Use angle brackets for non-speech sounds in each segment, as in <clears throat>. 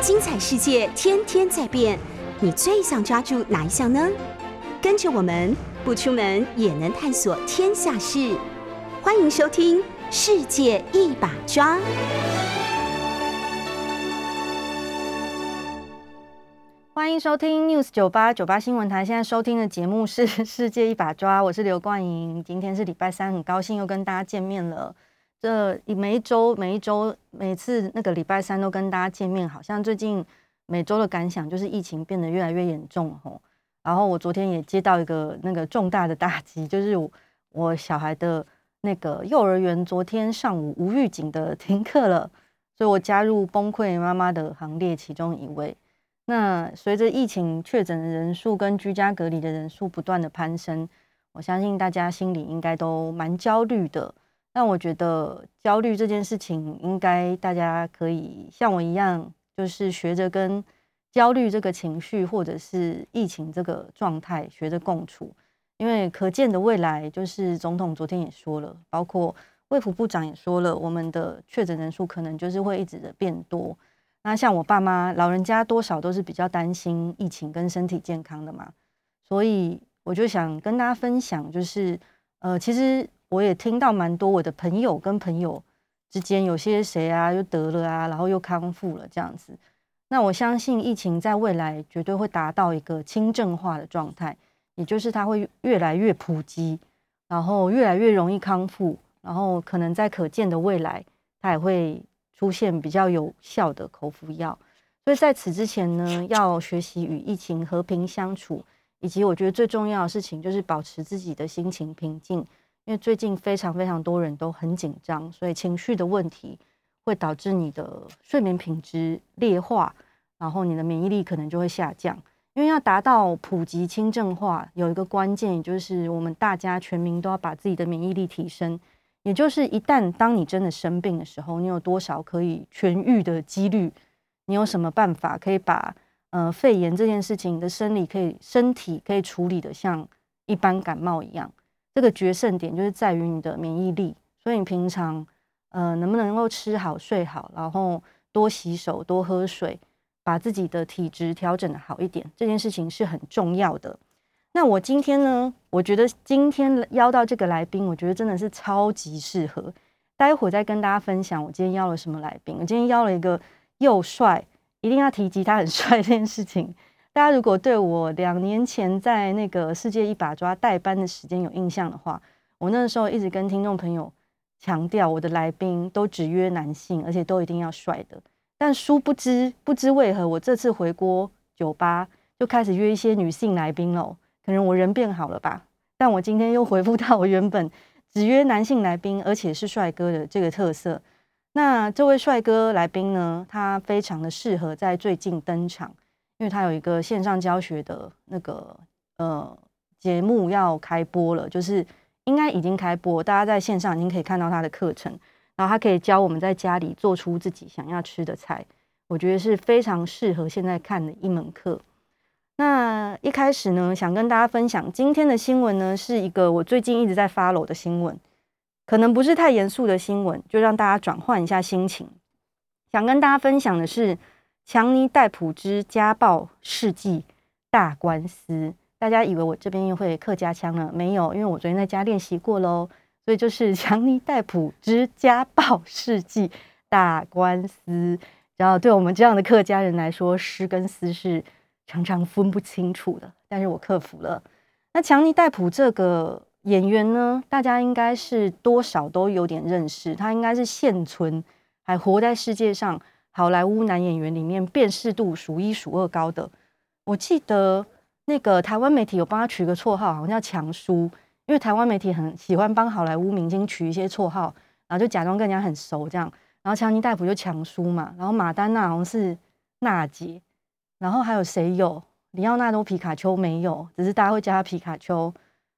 精彩世界天天在变，你最想抓住哪一项呢？跟着我们不出门也能探索天下事，欢迎收听《世界一把抓》。欢迎收听 News 九八九八新闻台。现在收听的节目是《世界一把抓》，我是刘冠莹。今天是礼拜三，很高兴又跟大家见面了。这每一周、每一周、每次那个礼拜三都跟大家见面，好像最近每周的感想就是疫情变得越来越严重吼。然后我昨天也接到一个那个重大的打击，就是我小孩的那个幼儿园昨天上午无预警的停课了，所以我加入崩溃妈妈的行列其中一位。那随着疫情确诊的人数跟居家隔离的人数不断的攀升，我相信大家心里应该都蛮焦虑的。但我觉得焦虑这件事情，应该大家可以像我一样，就是学着跟焦虑这个情绪，或者是疫情这个状态学着共处。因为可见的未来，就是总统昨天也说了，包括卫福部长也说了，我们的确诊人数可能就是会一直的变多。那像我爸妈老人家多少都是比较担心疫情跟身体健康的嘛，所以我就想跟大家分享，就是呃，其实我也听到蛮多我的朋友跟朋友之间有些谁啊又得了啊，然后又康复了这样子。那我相信疫情在未来绝对会达到一个轻症化的状态，也就是它会越来越普及，然后越来越容易康复，然后可能在可见的未来，它也会。出现比较有效的口服药，所以在此之前呢，要学习与疫情和平相处，以及我觉得最重要的事情就是保持自己的心情平静，因为最近非常非常多人都很紧张，所以情绪的问题会导致你的睡眠品质劣化，然后你的免疫力可能就会下降。因为要达到普及轻症化，有一个关键，也就是我们大家全民都要把自己的免疫力提升。也就是一旦当你真的生病的时候，你有多少可以痊愈的几率？你有什么办法可以把呃肺炎这件事情的生理可以身体可以处理的像一般感冒一样？这个决胜点就是在于你的免疫力。所以你平常呃能不能够吃好睡好，然后多洗手多喝水，把自己的体质调整的好一点，这件事情是很重要的。那我今天呢？我觉得今天邀到这个来宾，我觉得真的是超级适合。待会再跟大家分享我今天邀了什么来宾。我今天邀了一个又帅，一定要提及他很 <laughs> 帅这件事情。大家如果对我两年前在那个世界一把抓代班的时间有印象的话，我那个时候一直跟听众朋友强调，我的来宾都只约男性，而且都一定要帅的。但殊不知，不知为何，我这次回国酒吧就开始约一些女性来宾喽。可能我人变好了吧，但我今天又回复到我原本只约男性来宾，而且是帅哥的这个特色。那这位帅哥来宾呢，他非常的适合在最近登场，因为他有一个线上教学的那个呃节目要开播了，就是应该已经开播，大家在线上已经可以看到他的课程，然后他可以教我们在家里做出自己想要吃的菜，我觉得是非常适合现在看的一门课。那一开始呢，想跟大家分享今天的新闻呢，是一个我最近一直在 follow 的新闻，可能不是太严肃的新闻，就让大家转换一下心情。想跟大家分享的是强尼戴普之家暴世纪大官司。大家以为我这边又会客家腔了？没有，因为我昨天在家练习过喽。所以就是 <laughs> 强尼戴普之家暴世纪大官司。然后对我们这样的客家人来说，诗跟思是。常常分不清楚的，但是我克服了。那强尼戴普这个演员呢，大家应该是多少都有点认识，他应该是现存还活在世界上好莱坞男演员里面辨识度数一数二高的。我记得那个台湾媒体有帮他取个绰号，好像叫强叔，因为台湾媒体很喜欢帮好莱坞明星取一些绰号，然后就假装跟人家很熟这样。然后强尼戴普就强叔嘛，然后马丹娜好像是娜姐。然后还有谁有？里奥纳多皮卡丘没有，只是大家会叫他皮卡丘。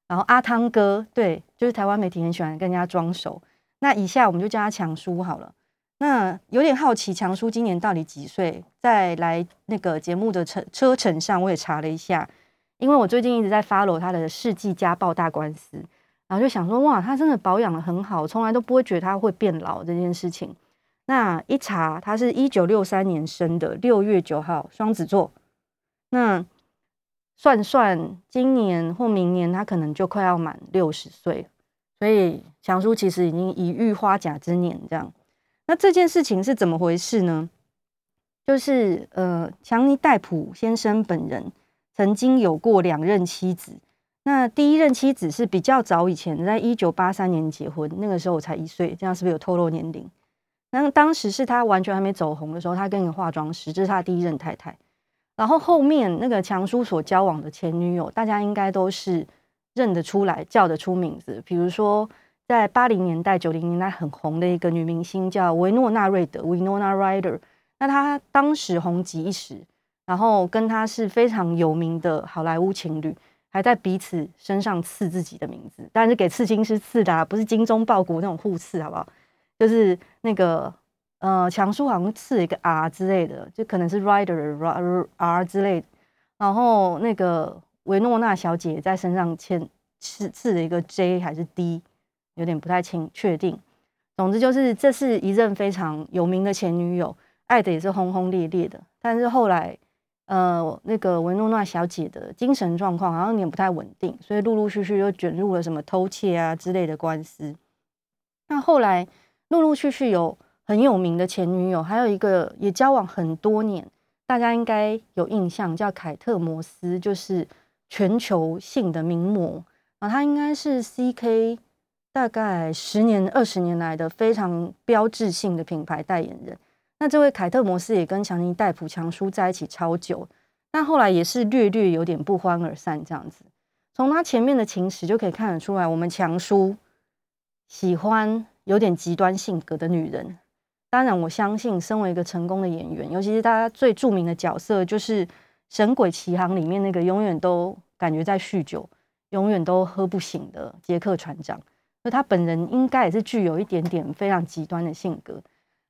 然后阿汤哥，对，就是台湾媒体很喜欢跟人家装熟。那以下我们就叫他强叔好了。那有点好奇，强叔今年到底几岁？在来那个节目的车车程上，我也查了一下，因为我最近一直在 follow 他的世纪家暴大官司，然后就想说，哇，他真的保养的很好，从来都不会觉得他会变老这件事情。那一查，他是一九六三年生的，六月九号，双子座。那算算，今年或明年他可能就快要满六十岁，所以强叔其实已经已育花甲之年。这样，那这件事情是怎么回事呢？就是呃，强尼戴普先生本人曾经有过两任妻子。那第一任妻子是比较早以前，在一九八三年结婚，那个时候我才一岁，这样是不是有透露年龄？那当时是他完全还没走红的时候，他跟一个化妆师，这是他第一任太太。然后后面那个强叔所交往的前女友，大家应该都是认得出来、叫得出名字。比如说，在八零年代、九零年代很红的一个女明星叫维诺娜·瑞德 （Winona Ryder）。那她当时红极一时，然后跟她是非常有名的好莱坞情侣。还在彼此身上刺自己的名字，但是给刺青师刺的，啊不是精忠报国那种互刺，好不好？就是那个呃，强叔好像刺一个 R 之类的，就可能是 Rider R 之类的。然后那个维诺娜小姐在身上签刺刺了一个 J 还是 D，有点不太清确定。总之就是这是一任非常有名的前女友，爱的也是轰轰烈烈的，但是后来。呃，那个维诺娜小姐的精神状况好像有点不太稳定，所以陆陆续续又卷入了什么偷窃啊之类的官司。那后来陆陆续续有很有名的前女友，还有一个也交往很多年，大家应该有印象，叫凯特摩斯，就是全球性的名模啊，她应该是 CK 大概十年、二十年来的非常标志性的品牌代言人。那这位凯特摩斯也跟强尼戴普强叔在一起超久，但后来也是略略有点不欢而散这样子。从他前面的情史就可以看得出来，我们强叔喜欢有点极端性格的女人。当然，我相信身为一个成功的演员，尤其是大家最著名的角色，就是《神鬼奇航》里面那个永远都感觉在酗酒、永远都喝不醒的杰克船长，那他本人应该也是具有一点点非常极端的性格。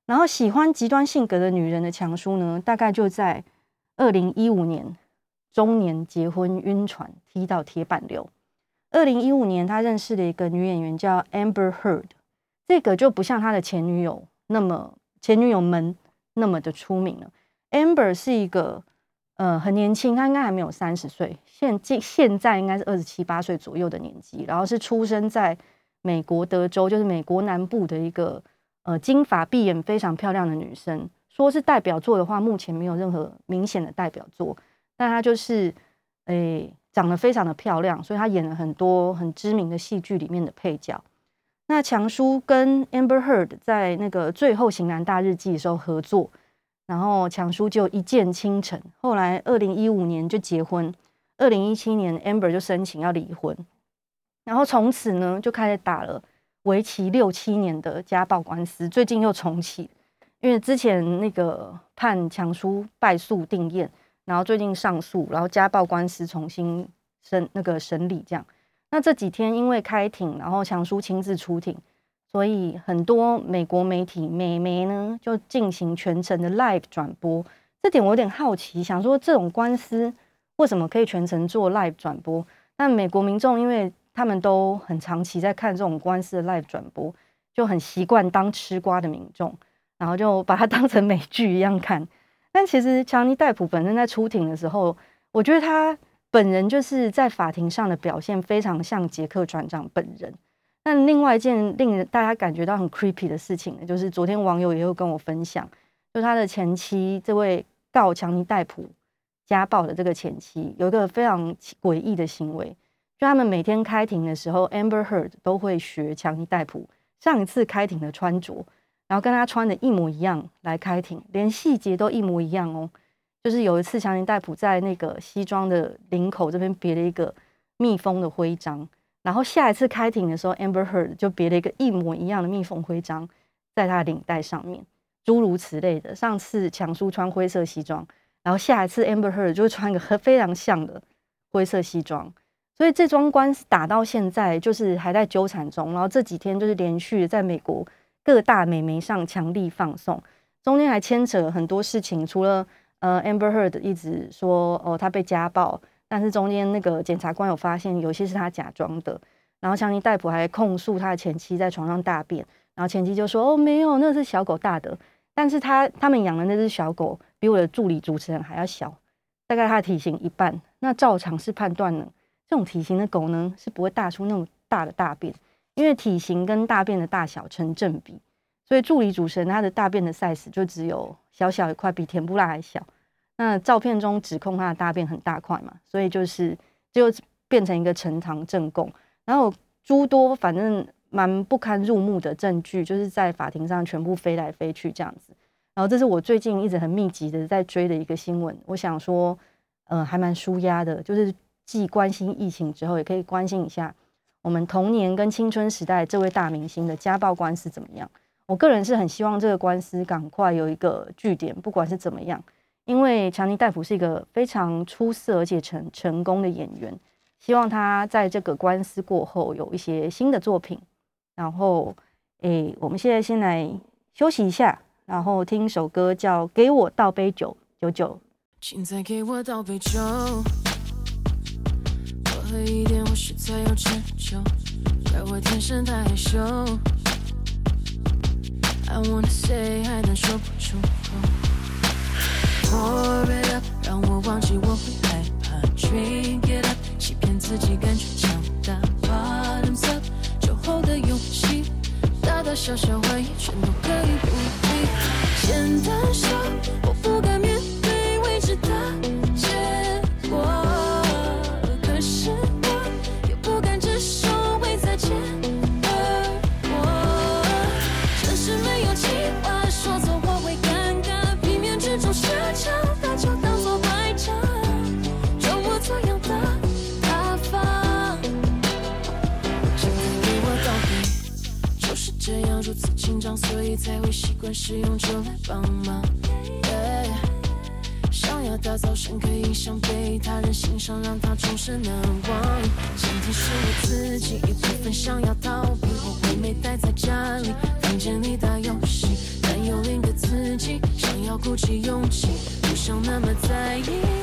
然后喜欢极端性格的女人的强叔呢，大概就在二零一五年中年结婚晕船踢到铁板流。二零一五年他认识了一个女演员叫 Amber Heard，这个就不像他的前女友那么前女友们那么的出名了。Amber 是一个呃很年轻，她应该还没有三十岁，现今现在应该是二十七八岁左右的年纪，然后是出生在美国德州，就是美国南部的一个。呃，金发碧眼非常漂亮的女生，说是代表作的话，目前没有任何明显的代表作。但她就是，诶，长得非常的漂亮，所以她演了很多很知名的戏剧里面的配角。那强叔跟 Amber Heard 在那个《最后型男大日记》的时候合作，然后强叔就一见倾城。后来二零一五年就结婚，二零一七年 Amber 就申请要离婚，然后从此呢就开始打了。为期六七年的家暴官司，最近又重启，因为之前那个判强叔败诉定验，然后最近上诉，然后家暴官司重新审那个审理这样。那这几天因为开庭，然后强叔亲自出庭，所以很多美国媒体美媒呢就进行全程的 live 转播。这点我有点好奇，想说这种官司为什么可以全程做 live 转播？那美国民众因为他们都很长期在看这种官司的 live 转播，就很习惯当吃瓜的民众，然后就把它 <laughs> 当成美剧一样看。但其实强尼戴普本身在出庭的时候，我觉得他本人就是在法庭上的表现非常像杰克船长本人。但另外一件令人大家感觉到很 creepy 的事情呢，就是昨天网友也有跟我分享，就他的前妻这位告强尼戴普家暴的这个前妻，有一个非常诡异的行为。就他们每天开庭的时候，Amber Heard 都会学强尼戴普上一次开庭的穿着，然后跟他穿的一模一样来开庭，连细节都一模一样哦。就是有一次强尼戴普在那个西装的领口这边别了一个蜜蜂的徽章，然后下一次开庭的时候，Amber Heard 就别了一个一模一样的蜜蜂徽章在他的领带上面，诸如此类的。上次强叔穿灰色西装，然后下一次 Amber Heard 就会穿一个和非常像的灰色西装。所以这桩官司打到现在，就是还在纠缠中。然后这几天就是连续在美国各大美媒上强力放送，中间还牵扯很多事情。除了呃，Amber Heard 一直说哦，他被家暴，但是中间那个检察官有发现有些是他假装的。然后强尼戴普还控诉他的前妻在床上大便，然后前妻就说：“哦，没有，那是小狗大的。但是他他们养的那只小狗比我的助理主持人还要小，大概他的体型一半。那照常是判断呢，这种体型的狗呢是不会大出那么大的大便，因为体型跟大便的大小成正比。所以助理主持人他的大便的 size 就只有小小一块，比甜不辣还小。那照片中指控他的大便很大块嘛，所以就是就变成一个呈堂证供，然后诸多反正。蛮不堪入目的证据，就是在法庭上全部飞来飞去这样子。然后这是我最近一直很密集的在追的一个新闻。我想说，呃，还蛮舒压的，就是既关心疫情之后，也可以关心一下我们童年跟青春时代这位大明星的家暴官司怎么样。我个人是很希望这个官司赶快有一个据点，不管是怎么样，因为强尼戴普是一个非常出色而且成成功的演员，希望他在这个官司过后有一些新的作品。然后，诶，我们现在先来休息一下，然后听首歌叫《给我倒杯酒》，九九。请再给我倒杯酒，多喝一点，我实在要成就。怪我天生太害羞，I wanna say 还能说不出口。Pour it up，让我忘记我会害怕。Drink it up，欺骗自己感觉强大。Bottoms up。后的勇气，大大小小怀疑，全都可以不必。简单说，所以才会习惯使用酒来帮忙。想要打造深刻印象，被他人欣赏，让他终身难忘。前提是我自己一部分想要逃避，我会没待在家里，房间里打游戏，但有另一个自己，想要鼓起勇气，不想那么在意。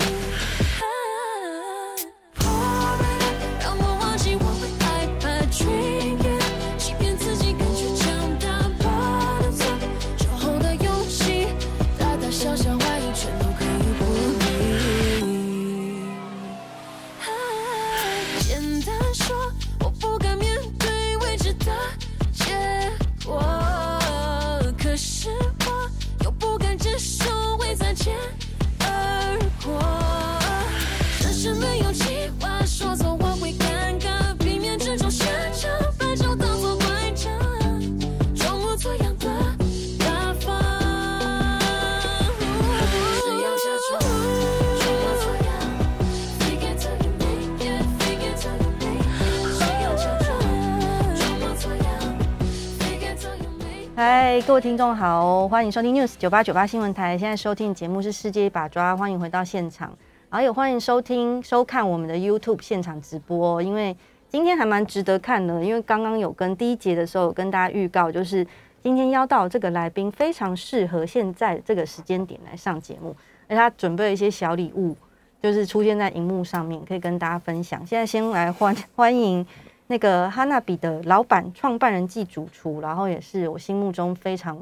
听众好，欢迎收听 News 九八九八新闻台。现在收听节目是世界一把抓，欢迎回到现场，然后也欢迎收听收看我们的 YouTube 现场直播。因为今天还蛮值得看的，因为刚刚有跟第一节的时候有跟大家预告，就是今天邀到这个来宾非常适合现在这个时间点来上节目，而他准备了一些小礼物，就是出现在荧幕上面，可以跟大家分享。现在先来欢 <laughs> 欢迎。那个哈娜比的老板、创办人暨主厨，然后也是我心目中非常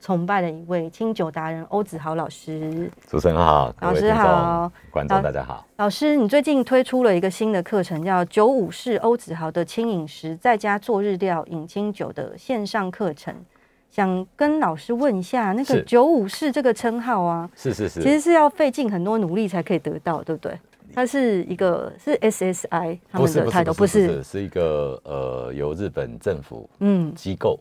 崇拜的一位清酒达人欧子豪老师。主持人好，老师好，观众大家好。老师，你最近推出了一个新的课程，叫“九五式欧子豪的轻饮食，在家做日料饮清酒”的线上课程，想跟老师问一下，那个“九五式”这个称号啊，是是是，其实是要费尽很多努力才可以得到，对不对？它是一个是 SSI 他们的态度，不是是一个呃由日本政府嗯机构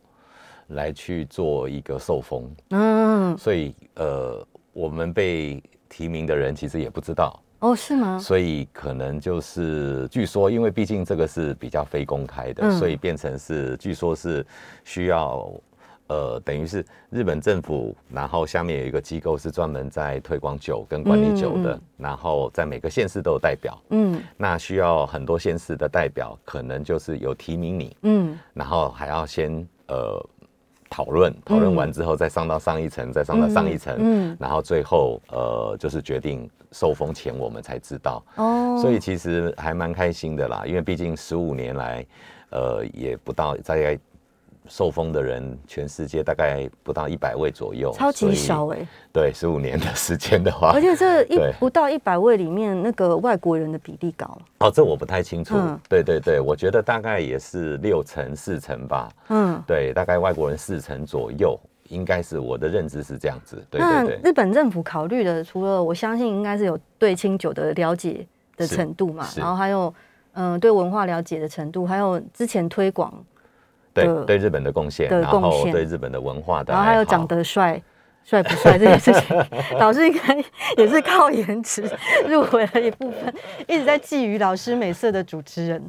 来去做一个受封嗯，所以呃我们被提名的人其实也不知道哦是吗？所以可能就是据说，因为毕竟这个是比较非公开的，所以变成是据说是需要。呃，等于是日本政府，然后下面有一个机构是专门在推广酒跟管理酒的，然后在每个县市都有代表，嗯，那需要很多县市的代表，可能就是有提名你，嗯，然后还要先呃讨论，讨论完之后再上到上一层，再上到上一层，嗯，然后最后呃就是决定受封前我们才知道，哦，所以其实还蛮开心的啦，因为毕竟十五年来，呃，也不到大概。受封的人，全世界大概不到一百位左右，超级少哎。对，十五年的时间的话，而且这 <laughs> 一不到一百位里面，那个外国人的比例高。哦，这我不太清楚。对对对，我觉得大概也是六成四成吧。嗯，对，大概外国人四成左右，应该是我的认知是这样子。对对对。日本政府考虑的，除了我相信应该是有对清酒的了解的程度嘛，然后还有嗯对文化了解的程度，还有之前推广。对对日本的贡献，然后对日本的文化的，然后还有长得帅帅不帅这件事情，老师应该也是靠颜值入围了一部分，一直在觊觎老师美色的主持人。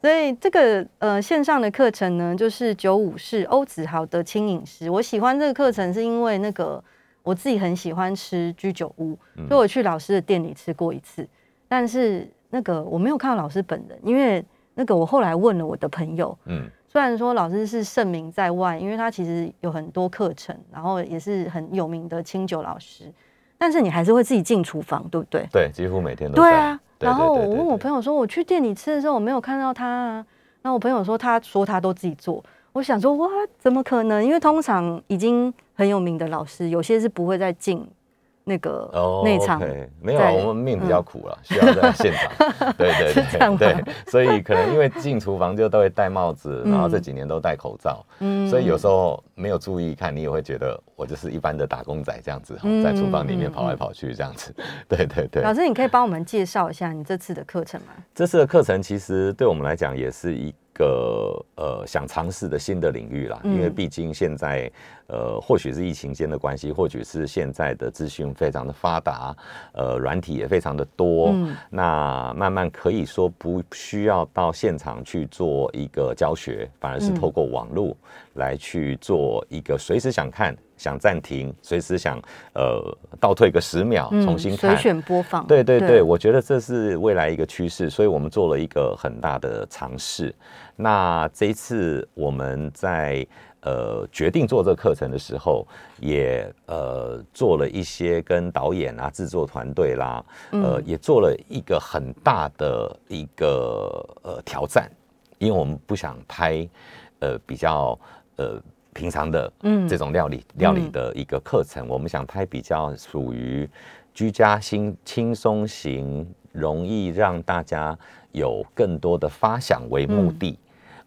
所以这个呃线上的课程呢，就是九五式欧子豪的轻饮食。我喜欢这个课程是因为那个我自己很喜欢吃居酒屋，所以我去老师的店里吃过一次，但是那个我没有看到老师本人，因为那个我后来问了我的朋友，嗯。虽然说老师是盛名在外，因为他其实有很多课程，然后也是很有名的清酒老师，但是你还是会自己进厨房，对不对？对，几乎每天都。对啊，然后我问我朋友说，我去店里吃的时候，我没有看到他啊。那我朋友说，他说他都自己做。我想说，哇，怎么可能？因为通常已经很有名的老师，有些是不会再进。那个内场没有，我们命比较苦了，需要在现场。<laughs> 对对对对，所以可能因为进厨房就都会戴帽子，然后这几年都戴口罩，所以有时候没有注意看，你也会觉得我就是一般的打工仔这样子，在厨房里面跑来跑去这样子。<laughs> 对对对，老师，你可以帮我们介绍一下你这次的课程吗？这次的课程其实对我们来讲也是一。个呃想尝试的新的领域啦，因为毕竟现在呃或许是疫情间的关系，或许是现在的资讯非常的发达，呃软体也非常的多，那慢慢可以说不需要到现场去做一个教学，反而是透过网络来去做一个随时想看。想暂停，随时想呃倒退个十秒，重新看，随选播放。对对对，我觉得这是未来一个趋势，所以我们做了一个很大的尝试。那这一次我们在呃决定做这个课程的时候，也呃做了一些跟导演啊、制作团队啦，呃也做了一个很大的一个呃挑战，因为我们不想拍呃比较呃。平常的这种料理料理的一个课程，我们想拍比较属于居家轻轻松型，容易让大家有更多的发想为目的。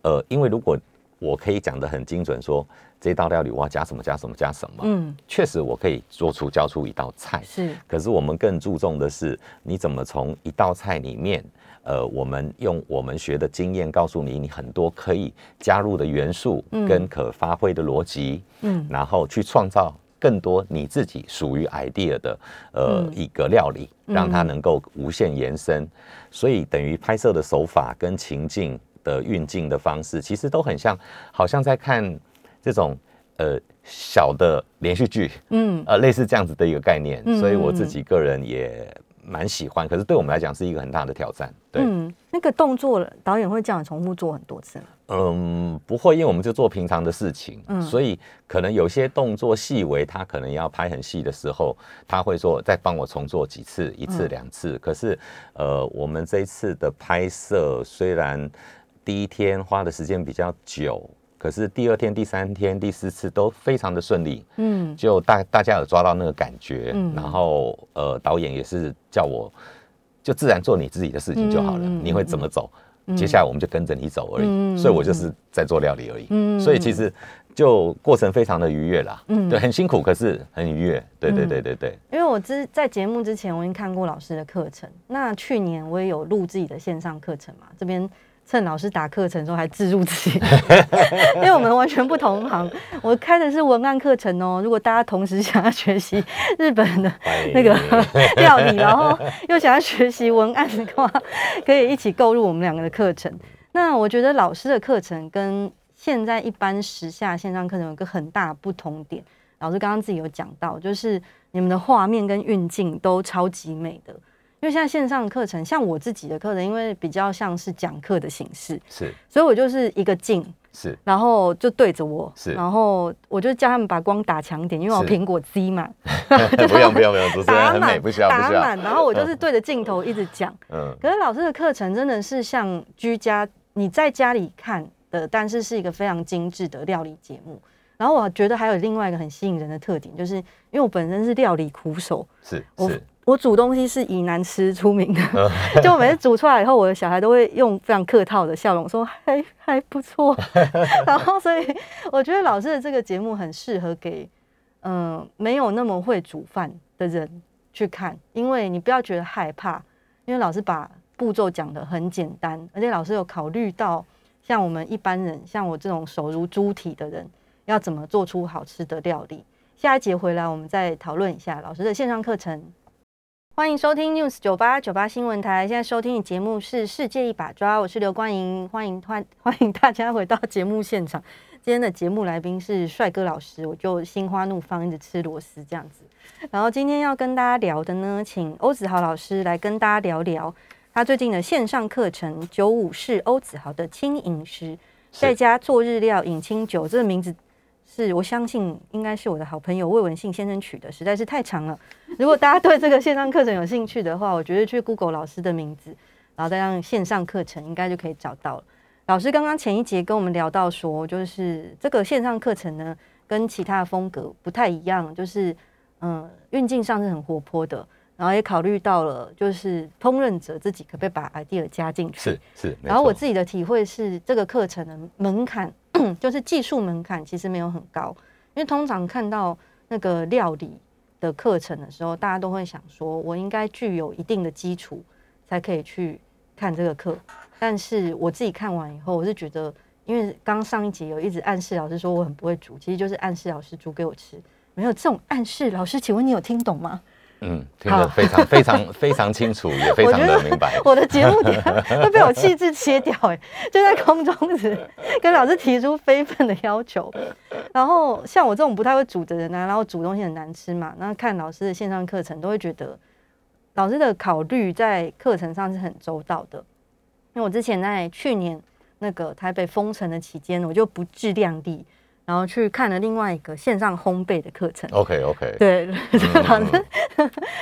呃，因为如果我可以讲的很精准，说这道料理我要加什么加什么加什么，嗯，确实我可以做出教出一道菜。是，可是我们更注重的是你怎么从一道菜里面。呃，我们用我们学的经验告诉你，你很多可以加入的元素跟可发挥的逻辑，嗯，然后去创造更多你自己属于 idea 的呃一个料理，让它能够无限延伸。所以等于拍摄的手法跟情境的运镜的方式，其实都很像，好像在看这种呃小的连续剧，嗯，呃类似这样子的一个概念。所以我自己个人也。蛮喜欢，可是对我们来讲是一个很大的挑战。对，嗯，那个动作导演会这样重复做很多次吗？嗯，不会，因为我们就做平常的事情，嗯，所以可能有些动作细微，他可能要拍很细的时候，他会说再帮我重做几次，一次两次。可是，呃，我们这一次的拍摄虽然第一天花的时间比较久。可是第二天、第三天、第四次都非常的顺利，嗯，就大大家有抓到那个感觉，嗯，然后呃，导演也是叫我就自然做你自己的事情就好了，你会怎么走，接下来我们就跟着你走而已，所以我就是在做料理而已，嗯，所以其实就过程非常的愉悦啦，嗯，对，很辛苦，可是很愉悦，对对对对对。因为我之在节目之前我已经看过老师的课程，那去年我也有录自己的线上课程嘛，这边。趁老师打课程的时候还自入自己，<laughs> 因为我们完全不同行。我开的是文案课程哦。如果大家同时想要学习日本的那个 <laughs> 料理，然后又想要学习文案的话，可以一起购入我们两个的课程。那我觉得老师的课程跟现在一般时下线上课程有个很大不同点。老师刚刚自己有讲到，就是你们的画面跟运镜都超级美的。因为现在线上课程，像我自己的课程，因为比较像是讲课的形式，是，所以我就是一个镜，是，然后就对着我，是，然后我就叫他们把光打强点，因为我苹果 Z 嘛，<laughs> 不用不用不用，主持人很美，不需要打满，然后我就是对着镜头一直讲，嗯，可是老师的课程真的是像居家你在家里看。的，但是是一个非常精致的料理节目。然后我觉得还有另外一个很吸引人的特点，就是因为我本身是料理苦手，是我是，我煮东西是以难吃出名的，<laughs> 就我每次煮出来以后，我的小孩都会用非常客套的笑容说还还不错。<laughs> 然后所以我觉得老师的这个节目很适合给嗯、呃没有那么会煮饭的人去看，因为你不要觉得害怕，因为老师把步骤讲得很简单，而且老师有考虑到像我们一般人，像我这种手如猪蹄的人，要怎么做出好吃的料理。下一节回来，我们再讨论一下老师的线上课程。欢迎收听 News 九八九八新闻台，现在收听的节目是《世界一把抓》，我是刘冠莹，欢迎欢 <laughs> 欢迎大家回到节目现场。今天的节目来宾是帅哥老师，我就心花怒放，一直吃螺丝这样子。然后今天要跟大家聊的呢，请欧子豪老师来跟大家聊聊他最近的线上课程《九五式欧子豪的轻饮食》，在家做日料饮清酒，这个名字是我相信应该是我的好朋友魏文信先生取的，实在是太长了。如果大家对这个线上课程有兴趣的话，我觉得去 Google 老师的名字，然后再让线上课程，应该就可以找到了。老师刚刚前一节跟我们聊到说，就是这个线上课程呢，跟其他的风格不太一样，就是嗯，运镜上是很活泼的，然后也考虑到了就是烹饪者自己可不可以把 idea 加进去。是是，然后我自己的体会是，这个课程的门槛 <clears throat> 就是技术门槛其实没有很高，因为通常看到那个料理的课程的时候，大家都会想说，我应该具有一定的基础才可以去看这个课。但是我自己看完以后，我是觉得，因为刚上一节有一直暗示老师说我很不会煮，其实就是暗示老师煮给我吃。没有这种暗示，老师，请问你有听懂吗？嗯，听得非常非常 <laughs> 非常清楚，也非常的明白。我的节目等一下会被我气质切掉、哎，<laughs> 就在空中时 <laughs> 跟老师提出非分的要求。然后像我这种不太会煮的人呢、然后煮东西很难吃嘛，那看老师的线上课程都会觉得老师的考虑在课程上是很周到的。因为我之前在去年那个台北封城的期间，我就不自量力，然后去看了另外一个线上烘焙的课程。OK OK，对，嗯 <laughs> 老师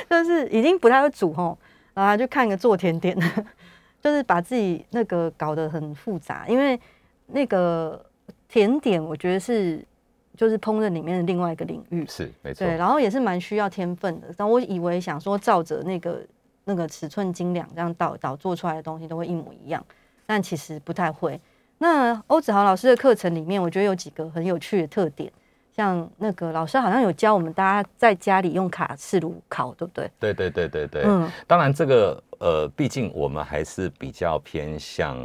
就是已经不太会煮吼，然后就看个做甜点，就是把自己那个搞得很复杂，因为那个甜点我觉得是就是烹饪里面的另外一个领域，是没错对，，然后也是蛮需要天分的。然后我以为想说照着那个那个尺寸斤两这样倒倒做出来的东西都会一模一样，但其实不太会。那欧子豪老师的课程里面，我觉得有几个很有趣的特点，像那个老师好像有教我们大家在家里用卡式炉烤，对不对？对对对对对。嗯当然，这个呃，毕竟我们还是比较偏向。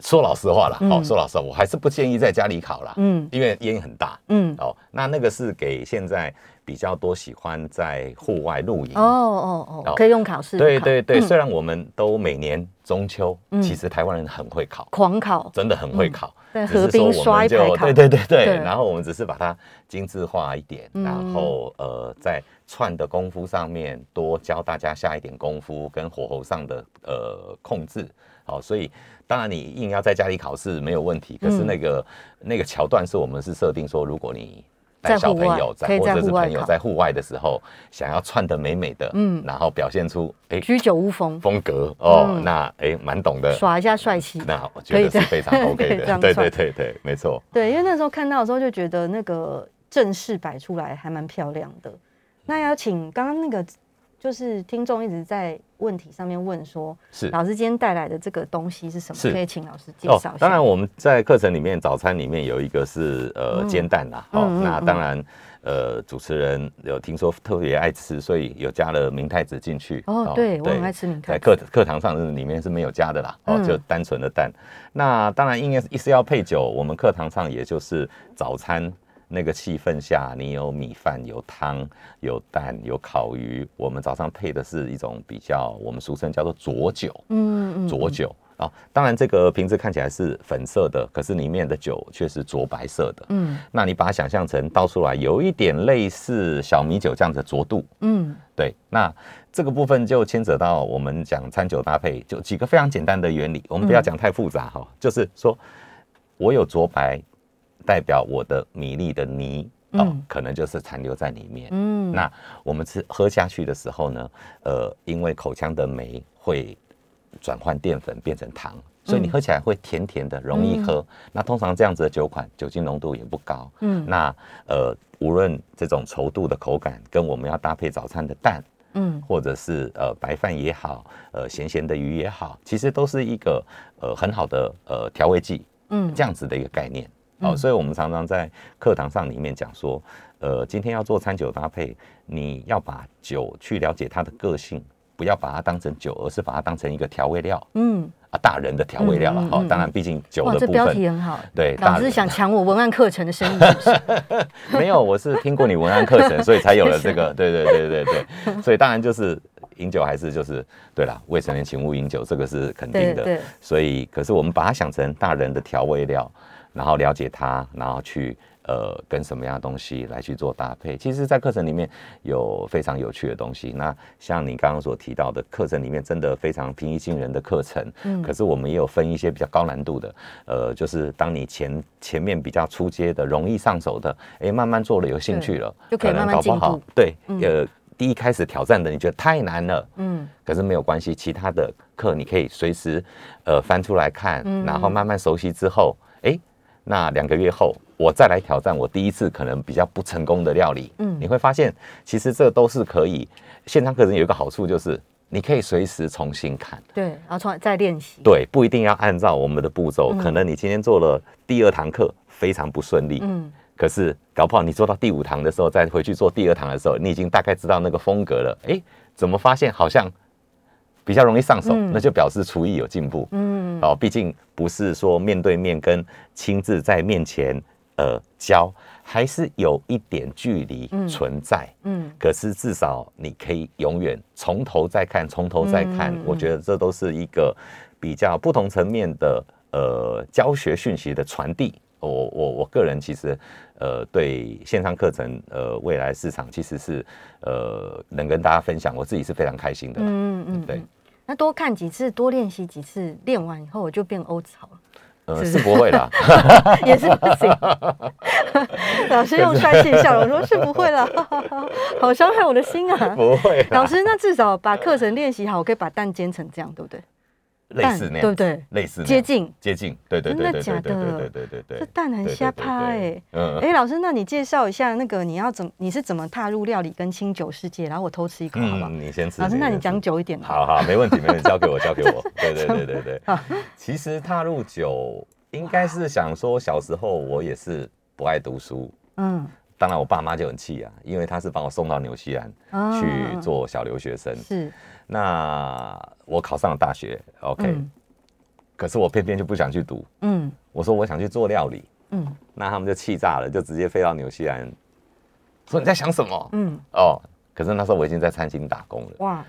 说老实话啦，嗯。哦，说老实话，我还是不建议在家里烤啦，嗯。因为烟很大。嗯，哦。那那个是给现在比较多喜欢在户外露营。哦哦哦，哦。可以用烤式炉烤。对对对，嗯。虽然我们都每年中秋，嗯。其实台湾人很会烤，狂烤，真的很会烤。对河滨只是说我们就刷一排烤，对对对对，对。然后我们只是把它精致化一点，嗯。然后呃在串的功夫上面多教大家下一点功夫，跟火候上的呃控制。好，所以当然你硬要在家里考试没有问题，可是嗯那个、那个桥段是我们是设定说，如果你带小朋友在或者是朋友在户外的时候，想要穿的美美的，嗯嗯，然后表现出哎、居酒屋风，风格哦，嗯那哎蛮懂的，耍一下帅气。那我觉得是非常 OK <laughs> 的，对串对对对，没错。对，因为那时候看到的时候就觉得那个阵势摆出来还蛮漂亮的。那要请刚刚那个就是听众一直在问题上面问说，是老师今天带来的这个东西是什么？可以请老师介哦绍一下。当然我们在课程里面早餐里面有一个是呃嗯煎蛋啦，哦，嗯嗯嗯那当然呃主持人有听说特别爱吃，所以有加了明太子进去。哦，对我很爱吃明太子。在课课堂上是里面是没有加的啦，哦，嗯就单纯的蛋。那当然，因为是要配酒，我们课堂上也就是早餐那个气氛下，你有米饭、有汤、有蛋、有烤鱼。我们早上配的是一种比较我们俗称叫做浊酒，嗯嗯浊酒啊。当然，这个瓶子看起来是粉色的，可是里面的酒却是浊白色的。嗯那你把它想象成倒出来，有一点类似小米酒这样的浊度。嗯对，那这个部分就牵扯到我们讲餐酒搭配，就几个非常简单的原理，我们不要讲太复杂哈、就是说我有浊白，代表我的米粒的泥哦，嗯可能就是残留在里面。嗯，那我们吃喝下去的时候呢，呃，因为口腔的酶会转换淀粉变成糖，所以你喝起来会甜甜的，容易喝。那通常这样子的酒款，酒精浓度也不高。嗯，那呃，无论这种稠度的口感，跟我们要搭配早餐的蛋，嗯，或者是呃白饭也好，呃咸咸的鱼也好，其实都是一个呃很好的呃调味剂。嗯，这样子的一个概念。哦，所以我们常常在课堂上里面讲说，呃，今天要做餐酒搭配，你要把酒去了解它的个性。不要把它当成酒，而是把它当成一个调味料。嗯，啊，大人的调味料了。好，当然，毕竟酒的部分。这标题很好。对，老师想抢我文案课程的生意。<laughs> 没有，我是听过你文案课程，所以才有了这个。<laughs> 对对对对对。所以当然就是饮酒还是就是对啦，未成年请勿饮酒，这个是肯定的。对。所以，可是我们把它想成大人的调味料，然后了解它，然后去。呃，跟什么样的东西来去做搭配？其实，在课程里面有非常有趣的东西。那像你刚刚所提到的，课程里面真的非常平易近人的课程。嗯。可是我们也有分一些比较高难度的，呃，就是当你前前面比较出阶的、容易上手的，哎，慢慢做了有兴趣了，就可能搞不好。对，呃，第一开始挑战的，你觉得太难了。嗯。可是没有关系，其他的课你可以随时呃翻出来看，然后慢慢熟悉之后，哎，那两个月后。我再来挑战我第一次可能比较不成功的料理，嗯，你会发现其实这都是可以。线上课程有一个好处就是你可以随时重新看，对，然后重再练习，对，不一定要按照我们的步骤。可能你今天做了第二堂课非常不顺利，嗯，可是搞不好你做到第五堂的时候再回去做第二堂的时候，你已经大概知道那个风格了。哎，怎么发现好像？比较容易上手，那就表示厨艺有进步。嗯，哦，毕竟不是说面对面跟亲自在面前呃教，还是有一点距离存在。嗯，可是至少你可以永远从头再看，从头再看。我觉得这都是一个比较不同层面的呃教学讯息的传递。我我我个人其实呃对线上课程呃未来市场其实是呃能跟大家分享，我自己是非常开心的。嗯嗯，对。那多看几次，多练习几次，练完以后我就变欧子了。呃，是不会啦，<laughs> 也是不行。老师用帅气笑容说：“是不会啦，好伤害我的心啊。”不会。老师，那至少把课程练习好，我可以把蛋煎成这样，对不对？类似那样，对不对？类似接近接近，对对对对对对对对对对。这蛋很瞎趴哎，嗯哎，老师，那你介绍一下那个你要怎你是怎么踏入料理跟清酒世界？然后我偷吃一口好不好？你先吃。老师，那你讲久一点。好好，没问题，没问题，交给我，交给我。对对对对对。<laughs> 其实踏入酒，应该是想说，小时候我也是不爱读书。嗯。当然，我爸妈就很气啊，因为他是把我送到纽西兰去做小留学生。是。那我考上了大学，OK，可是我偏偏就不想去读，嗯，我说我想去做料理，嗯，那他们就气炸了，就直接飞到纽西兰，说你在想什么？嗯，哦，可是那时候我已经在餐厅打工了，哇，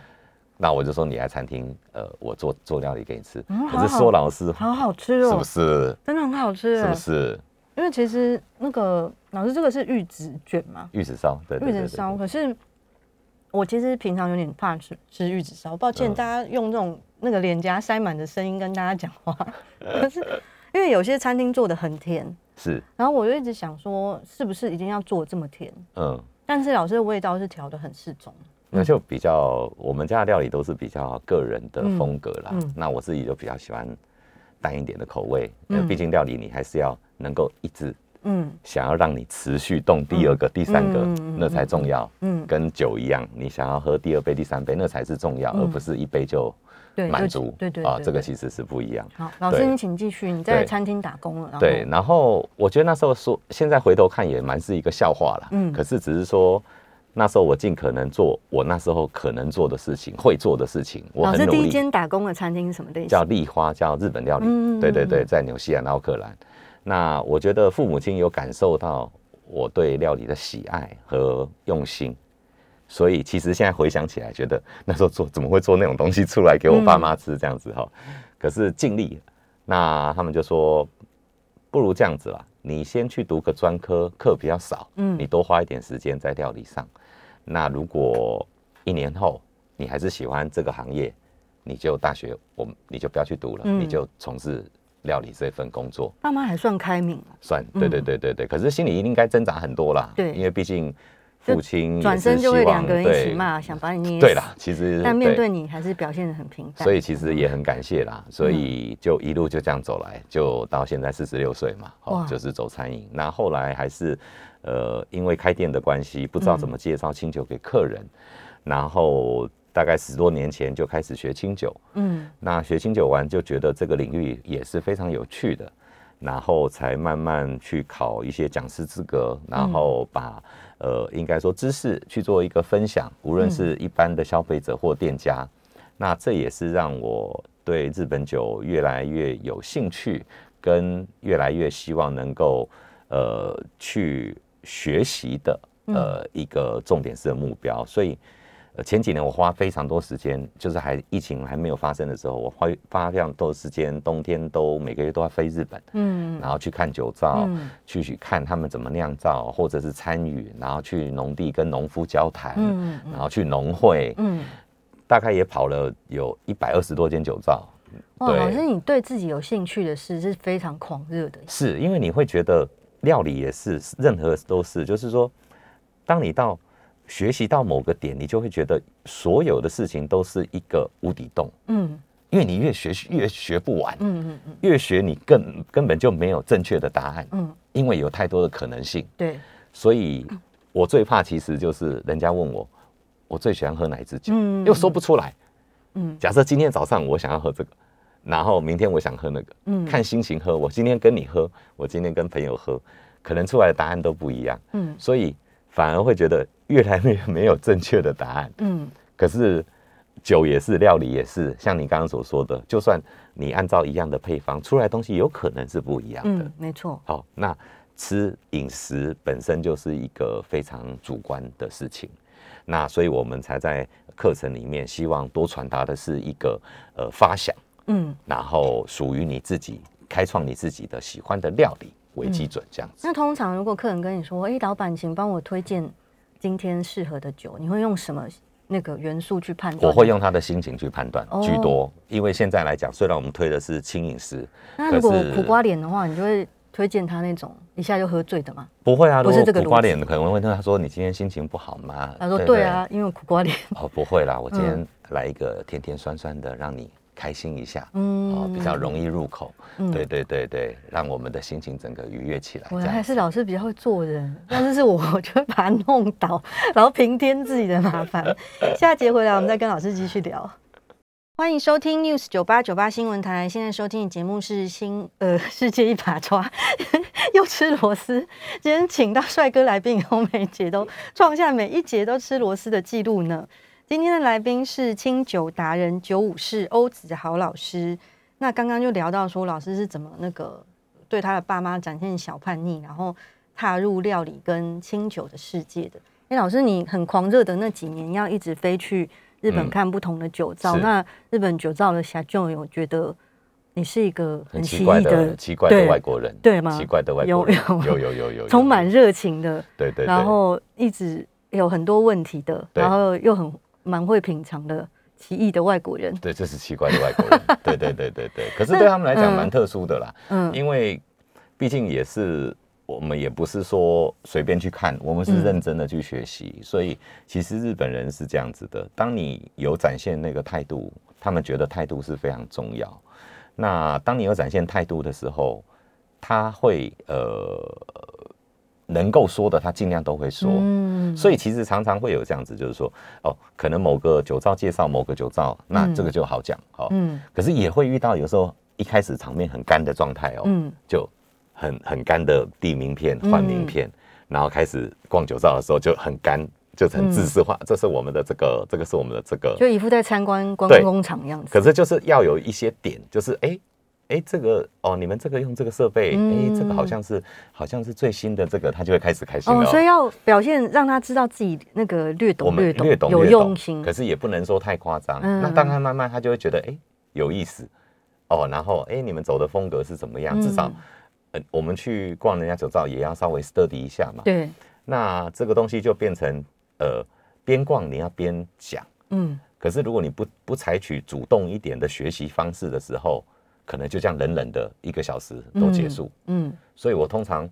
那我就说你来餐厅，呃，我做做料理给你吃，可是说老师好好吃哦，是不是？真的很好吃，是不是？因为其实那个老师这个是玉子卷嘛，玉子烧，对，玉子烧，可是。我其实平常有点怕吃吃玉子烧，抱歉大家用这种那个脸颊塞满的声音跟大家讲话。<laughs> 可是因为有些餐厅做的很甜，是，然后我就一直想说，是不是一定要做这么甜？嗯，但是老师的味道是调的很适中，那就比较我们家的料理都是比较个人的风格啦。那我自己就比较喜欢淡一点的口味，因为毕竟料理你还是要能够一直。嗯，想要让你持续动第二个、第三个，那才重要。嗯，跟酒一样，你想要喝第二杯、第三杯，那才是重要，而不是一杯就满足。对对啊，这个其实是不一样。好，老师，你请继续。你在餐厅打工了。对，然后我觉得那时候说，现在回头看也蛮是一个笑话了。嗯，可是只是说那时候我尽可能做我那时候可能做的事情，会做的事情。我老师第一间打工的餐厅是什么类型？叫丽花，叫日本料理。嗯对对对，在纽西兰奥克兰。那我觉得父母亲有感受到我对料理的喜爱和用心，所以其实现在回想起来，觉得 <laughs> 那时候做怎么会做那种东西出来给我爸妈吃这样子哈？可是尽力，那他们就说不如这样子啦，你先去读个专科，课比较少，嗯，你多花一点时间在料理上。那如果一年后你还是喜欢这个行业，你就大学我你就不要去读了，你就从事。料理这份工作，爸妈还算开明，算对对对对对，可是心里应该挣扎很多啦。对，因为毕竟父亲转身就会两个人一起对。骂，想把你捏死。对啦，其实但面对你还是表现的很平淡。所以其实也很感谢啦，所以就一路就这样走来，就到现在四十六岁嘛，哦，就是走餐饮。那后来还是呃，因为开店的关系，不知道怎么介绍清酒给客人，然后大概十多年前就开始学清酒。嗯。那学清酒完就觉得这个领域也是非常有趣的，然后才慢慢去考一些讲师资格，然后把、呃应该说知识去做一个分享，无论是一般的消费者或店家，那这也是让我对日本酒越来越有兴趣，跟越来越希望能够呃去学习的呃一个重点式的目标，所以。呃，前几年我花非常多时间，就是还疫情还没有发生的时候，我花花非常多时间，冬天都每个月都要飞日本，嗯然后去看酒造，嗯去去看他们怎么酿造，或者是参与，然后去农地跟农夫交谈，嗯然后去农会，嗯，大概也跑了有一百二十多间酒造。哇，对老师，你对自己有兴趣的事是非常狂热的。是因为你会觉得料理也是，任何都是，就是说，当你到学习到某个点，你就会觉得所有的事情都是一个无底洞，嗯。因为你越学越学不完，嗯嗯嗯。越学你更根本就没有正确的答案，嗯，因为有太多的可能性。对，所以我最怕其实就是人家问我，我最喜欢喝哪一支酒，嗯又说不出来。嗯。假设今天早上我想要喝这个，然后明天我想喝那个，嗯。看心情喝。我今天跟你喝，我今天跟朋友喝，可能出来的答案都不一样，嗯。所以反而会觉得越来越没有正确的答案。嗯可是酒也是，料理也是，像你刚刚所说的，就算你按照一样的配方出来的东西，有可能是不一样的。嗯，没错。好，那吃饮食本身就是一个非常主观的事情，那所以我们才在课程里面希望多传达的是一个呃发想，嗯，然后属于你自己开创你自己的喜欢的料理为基准，这样子。那通常如果客人跟你说：“哎、老板，请帮我推荐今天适合的酒”，你会用什么那个元素去判断？我会。用他的心情去判断哦居多，因为现在来讲，虽然我们推的是轻饮食，那如果苦瓜脸的话，你就会推荐他那种一下就喝醉的吗？不会啊，不是这个苦瓜脸可能会问他说：“你今天心情不好吗？”他说：“不对啊，因为苦瓜脸。哦，不会啦，我今天嗯来一个甜甜酸酸的，让你开心一下，嗯哦，比较容易入口。嗯对对对对，让我们的心情整个愉悦起来。果然还是老师比较会做人，但是是我，我就会把它弄倒，然后平添自己的麻烦。<laughs> 下节回来，我们再跟老师继续聊。欢迎收听 News 九八九八新闻台，现在收听的节目是新呃世界一把抓，<laughs> 又吃螺丝。今天请到帅哥来宾以后，每节都创下每一节都吃螺丝的记录呢。今天的来宾是清酒达人九五式欧子豪老师。那刚刚就聊到说，老师是怎么那个对他的爸妈展现小叛逆，然后踏入料理跟清酒的世界的。哎，老师，你很狂热的那几年，要一直飞去日本嗯。看不同的酒造，是那日本酒造的小舅有觉得你是一个很奇奇怪的奇怪的外国人，对吗？奇怪的外有国人，有有有有有，<laughs> 充满有热情的，对对，对。然后一直有很多问题的，然后又很蛮会品尝的奇异的外国人。对，这是奇怪的外国人，<laughs> 对对对对对。可是对他们来讲嗯蛮特殊的啦，嗯因为毕竟也是我们也不是说随便去看，我们是嗯认真的去学习，所以其实日本人是这样子的，当你有展现那个态度，他们觉得态度是非常重要。那当你有展现态度的时候，他会呃能够说的，他尽量都会说。嗯。所以其实常常会有这样子，就是说，哦，可能某个酒造介绍某个酒造，那嗯。这个就好讲，哦，嗯。可是也会遇到有时候一开始场面很干的状态哦，嗯。就很很干的递名片换名片，然后开始逛酒造的时候就很干，就很自式化，这是我们的这个，这个是我们的这个，就一副在参观观光工厂的样子。可是就是要有一些点，就是哎。哎，这个哦，你们这个用这个设备，哎、嗯这个好像是好像是最新的这个，他就会开始开心了、哦，所以要表现让他知道自己那个略懂略懂，略懂有用心可。是也不能说太夸张。嗯那当他慢慢他就会觉得哎、有意思哦，然后哎、你们走的风格是怎么样？至少嗯呃我们去逛人家酒造也要稍微 study 一下嘛。对，那这个东西就变成呃边逛你要边讲，嗯可是如果你不不采取主动一点的学习方式的时候，可能就这样冷冷的一个小时都结束。嗯所以我通常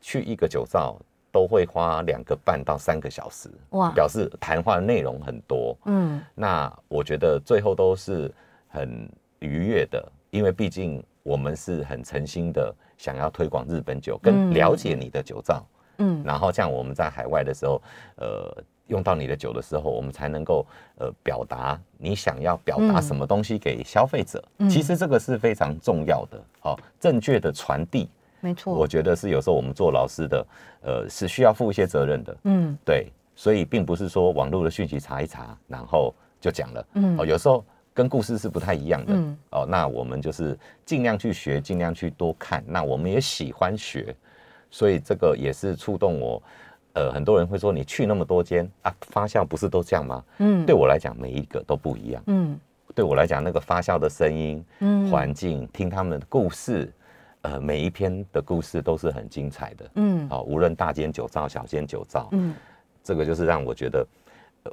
去一个酒造，都会花两个半到三个小时，哇，表示谈话的内容很多。嗯那我觉得最后都是很愉悦的，因为毕竟我们是很诚心的想要推广日本酒，跟嗯了解你的酒造。嗯然后像我们在海外的时候，呃，用到你的酒的时候，我们才能够呃表达你想要表达嗯什么东西给消费者。嗯其实这个是非常重要的，哦，正确的传递，没错，我觉得是有时候我们做老师的，呃，是需要负一些责任的。嗯对，所以并不是说网络的讯息查一查，然后就讲了。嗯哦，有时候跟故事是不太一样的。嗯哦，那我们就是尽量去学，尽量去多看。那我们也喜欢学，所以这个也是触动我。呃，很多人会说你去那么多间啊，发酵不是都这样吗？嗯对我来讲，每一个都不一样。嗯对我来讲，那个发酵的声音、嗯环境，听他们的故事，呃，每一篇的故事都是很精彩的。嗯好、无论大间酒造、小间酒造，嗯这个就是让我觉得，呃，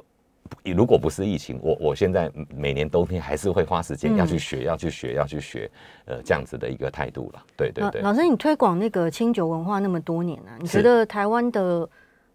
如果不是疫情，我我现在每年冬天还是会花时间嗯要去学、要去学、要去学，呃，这样子的一个态度了。对对对，老老师，你推广那个清酒文化那么多年啊，你觉得台湾的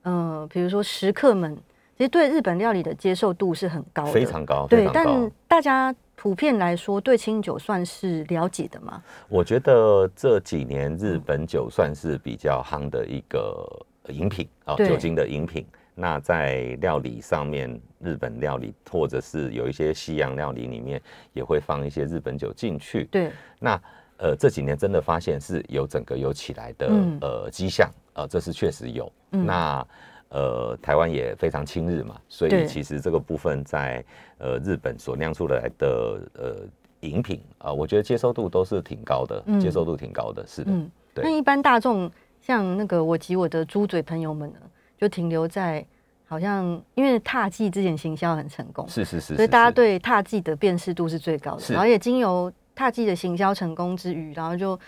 呃，比如说食客们，其实对日本料理的接受度是很高的，非常高，非对，但。大家普遍来说对清酒算是了解的吗？我觉得这几年日本酒算是比较夯的一个饮品啊、对酒精的饮品。那在料理上面，日本料理或者是有一些西洋料理里面，也会放一些日本酒进去。对，那呃这几年真的发现是有整个有起来的、嗯呃迹象，呃这是确实有。嗯。那呃台湾也非常亲日嘛，所以其实这个部分在呃日本所酿出来的呃饮品啊、我觉得接受度都是挺高的，嗯。接受度挺高的，是的。嗯，对。那一般大众像那个我及我的猪嘴朋友们呢，就停留在好像因为踏迹之前行销很成功，是是是，所以大家对踏迹的辨识度是最高的，是。然后也经由踏迹的行销成功之余，然后就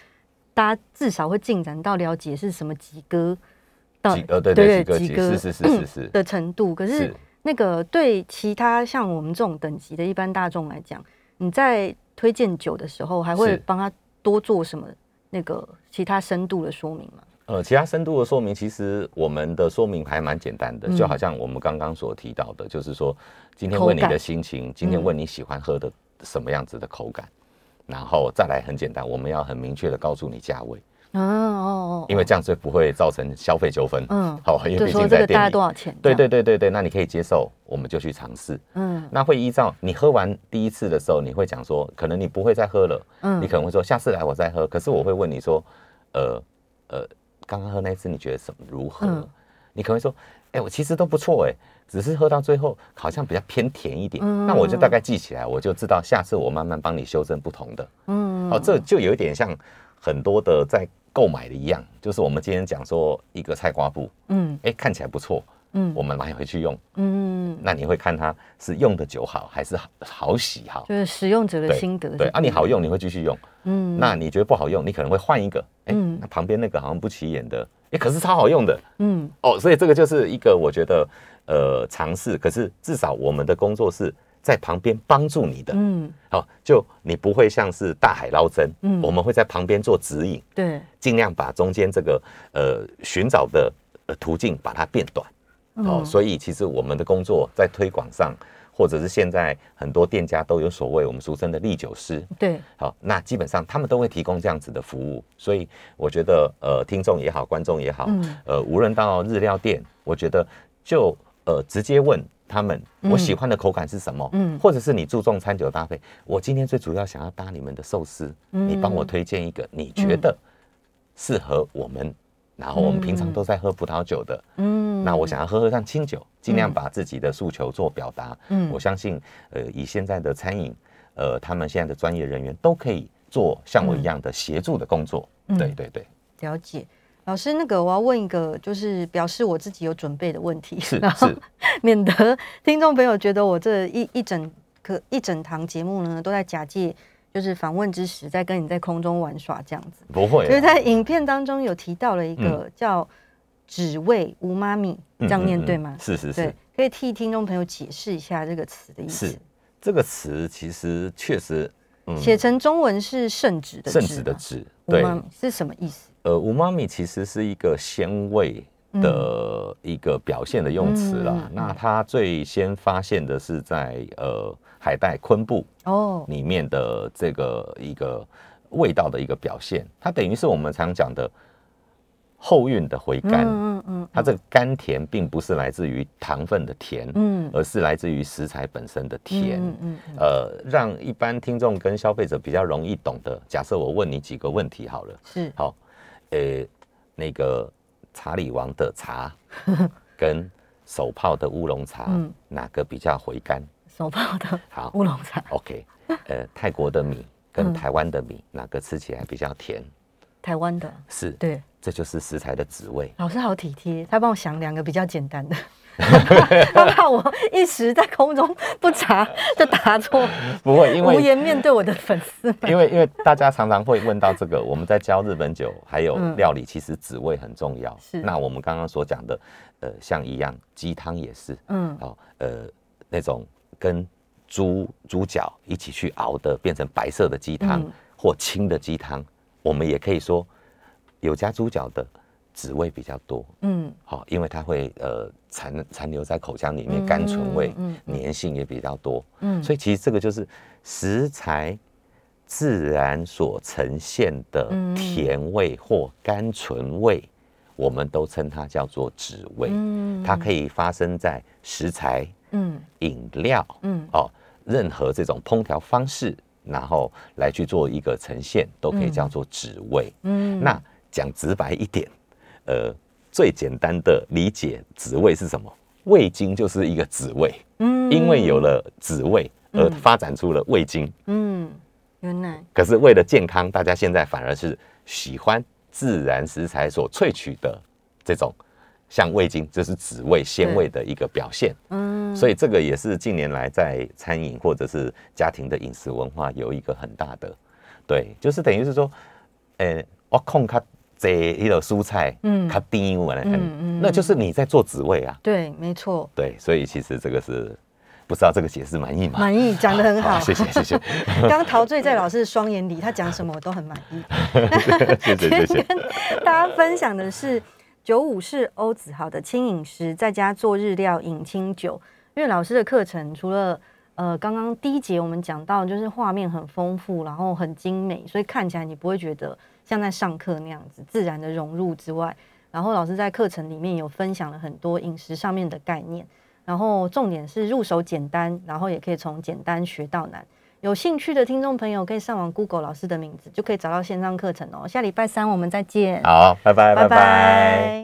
大家至少会进展到了解是什么几歌到几呃对对对几几哥个是是是是是。的程度，可是是。那个对其他像我们这种等级的一般大众来讲，你在推荐酒的时候，还会是。帮他多做什么那个其他深度的说明吗？呃，其他深度的说明，其实我们的说明还蛮简单的，嗯。就好像我们刚刚所提到的，就是说今天问你的心情，今天嗯。问你喜欢喝的什么样子的口感，然后再来很简单，我们要很明确的告诉你价位，哦哦哦，因为这样就不会造成消费纠纷。嗯，好，因为就毕竟在店里。多少钱？对对对对对，那你可以接受，我们就去尝试。嗯那会依照你喝完第一次的时候，你会讲说，可能你不会再喝了，嗯你可能会说下次来我再喝。可是我会问你说，呃呃，刚刚喝那一次你觉得什么如何？嗯你可能会说，哎、我其实都不错哎，只是喝到最后好像比较偏甜一点。嗯那我就大概记起来，我就知道下次我慢慢帮你修正不同的。嗯哦，这就有一点像很多的在购买的一样，就是我们今天讲说一个菜瓜布，嗯哎、看起来不错，嗯我们买回去用，嗯，那你会看它是用的久好还是好好洗好。就是使用者的心得是对啊，你好用，你会继续用。嗯那你觉得不好用，你可能会换一个。哎、嗯那旁边那个好像不起眼的，哎、可是超好用的嗯哦。所以这个就是一个我觉得呃尝试，可是至少我们的工作是在旁边帮助你的。嗯好、就你不会像是大海捞针，嗯我们会在旁边做指引，对，尽量把中间这个呃寻找的呃途径把它变短。哦，嗯所以其实我们的工作在推广上，或者是现在很多店家都有所谓我们俗称的利酒师，对，好，那基本上他们都会提供这样子的服务，所以我觉得呃，听众也好，观众也好，嗯。呃，无论到日料店，我觉得就呃直接问他们我喜欢的口感是什么，嗯。或者是你注重餐酒搭配，我今天最主要想要搭你们的寿司，嗯。你帮我推荐一个你觉得适合我们，然后我们平常都在喝葡萄酒的，嗯。那我想要喝喝看清酒，尽量把自己的诉求做表达。嗯。我相信，呃，以现在的餐饮，呃，他们现在的专业人员都可以做像我一样的协助的工作。嗯。对对对，了解。老师，那个我要问一个，就是表示我自己有准备的问题，是 <laughs> 是。免得听众朋友觉得我这一一整个一整堂节目呢，都在假借就是访问之时，在跟你在空中玩耍这样子。不会啊，就是在影片当中有提到了一个叫“脂味无妈咪”，这样念对吗？是是是，可以替听众朋友解释一下这个词的意思是。这个词其实确实，嗯写成中文是圣旨的圣旨的吗旨，对，是什么意思？呃，无妈咪其实是一个鲜味的一个表现的用词了。那他最先发现的是在呃海带昆布哦，里面的这个一个味道的一个表现，它等于是我们常讲的后韵的回甘。嗯嗯它这个甘甜并不是来自于糖分的甜，嗯而是来自于食材本身的甜。嗯嗯嗯呃，让一般听众跟消费者比较容易懂的。假设我问你几个问题好了，是好，呃，那个查理王的茶 <laughs> 跟手泡的乌龙茶，嗯哪个比较回甘？手泡的好。乌龙茶，，OK，呃，泰国的米嗯。跟台湾的米，哪个吃起来比较甜？台湾的，是，对，这就是食材的滋味。老师好体贴，他帮我想两个比较简单的，<laughs> 他怕我一时在空中不查就答错，不会，因为无颜面对我的粉丝们。因为因为大家常常会问到这个，我们在教日本酒还有嗯。料理，其实滋味很重要。是。那我们刚刚所讲的，呃，像一样鸡汤也是，嗯。哦，呃，那种跟猪猪脚一起去熬的，变成白色的鸡汤、嗯或清的鸡汤，我们也可以说有加猪脚的滋味比较多。嗯好、因为它会呃残残留在口腔里面，嗯甘醇味、嗯嗯粘性也比较多。嗯，所以其实这个就是食材自然所呈现的嗯甜味或甘醇味，我们都称它叫做脂味。嗯它可以发生在食材、嗯饮料嗯哦，任何这种烹调方式，然后来去做一个呈现，都可以叫做脂味。嗯那讲直白一点，呃，最简单的理解滋味是什么？味精就是一个滋味。嗯因为有了滋味而嗯发展出了味精。嗯，原来可是为了健康，大家现在反而是喜欢自然食材所萃取的这种像味精，这是紫味鲜味的一个表现。嗯，所以这个也是近年来在餐饮或者是家庭的饮食文化有一个很大的，对，就是等于是说，呃，我控它这一个蔬菜，嗯嗯，它低我来嗯嗯那就是你在做紫味啊。对，没错，对，所以其实这个是不知道这个解释满意吗？满意，讲的很好，谢谢谢谢刚刚陶醉在老师的双眼里，他讲什么我都很满意。谢 <laughs> 谢谢谢。<laughs> 跟大家分享的是九五式欧子豪的轻饮食，在家做日料饮清酒。因为老师的课程除了呃刚刚第一节我们讲到，就是画面很丰富，然后很精美，所以看起来你不会觉得像在上课那样子自然的融入之外，然后老师在课程里面有分享了很多饮食上面的概念，然后重点是入手简单，然后也可以从简单学到难。有兴趣的听众朋友可以上网 Google 老师的名字，就可以找到线上课程哦。下礼拜三我们再见，好，拜拜拜拜拜。拜